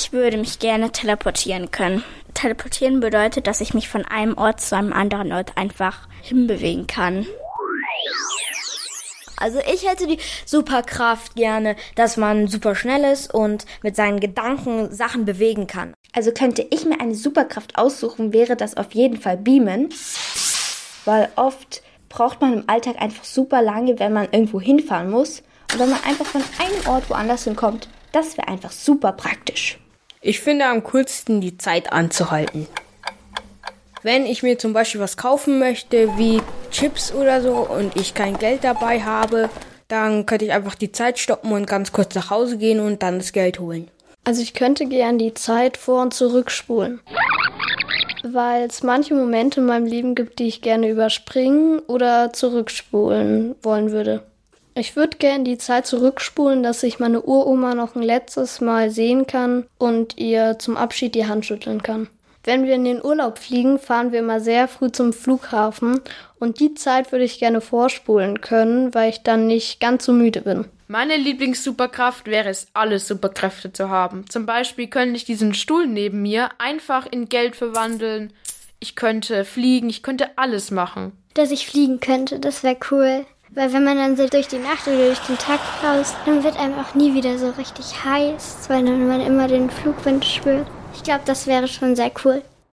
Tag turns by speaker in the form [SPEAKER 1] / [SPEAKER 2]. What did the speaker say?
[SPEAKER 1] Ich würde mich gerne teleportieren können. Teleportieren bedeutet, dass ich mich von einem Ort zu einem anderen Ort einfach hinbewegen kann.
[SPEAKER 2] Also ich hätte die Superkraft gerne, dass man super schnell ist und mit seinen Gedanken Sachen bewegen kann.
[SPEAKER 3] Also könnte ich mir eine Superkraft aussuchen, wäre das auf jeden Fall Beamen. Weil oft braucht man im Alltag einfach super lange, wenn man irgendwo hinfahren muss. Und wenn man einfach von einem Ort woanders hinkommt, das wäre einfach super praktisch.
[SPEAKER 4] Ich finde am coolsten die Zeit anzuhalten. Wenn ich mir zum Beispiel was kaufen möchte, wie Chips oder so, und ich kein Geld dabei habe, dann könnte ich einfach die Zeit stoppen und ganz kurz nach Hause gehen und dann das Geld holen.
[SPEAKER 5] Also ich könnte gern die Zeit vor und zurückspulen. Weil es manche Momente in meinem Leben gibt, die ich gerne überspringen oder zurückspulen wollen würde. Ich würde gern die Zeit zurückspulen, dass ich meine Uroma noch ein letztes Mal sehen kann und ihr zum Abschied die Hand schütteln kann. Wenn wir in den Urlaub fliegen, fahren wir immer sehr früh zum Flughafen und die Zeit würde ich gerne vorspulen können, weil ich dann nicht ganz so müde bin.
[SPEAKER 6] Meine Lieblingssuperkraft wäre es, alle Superkräfte zu haben. Zum Beispiel könnte ich diesen Stuhl neben mir einfach in Geld verwandeln. Ich könnte fliegen, ich könnte alles machen.
[SPEAKER 7] Dass ich fliegen könnte, das wäre cool. Weil wenn man dann so durch die Nacht oder durch den Tag raus, dann wird einem auch nie wieder so richtig heiß, weil dann man immer den Flugwind spürt. Ich glaube, das wäre schon sehr cool.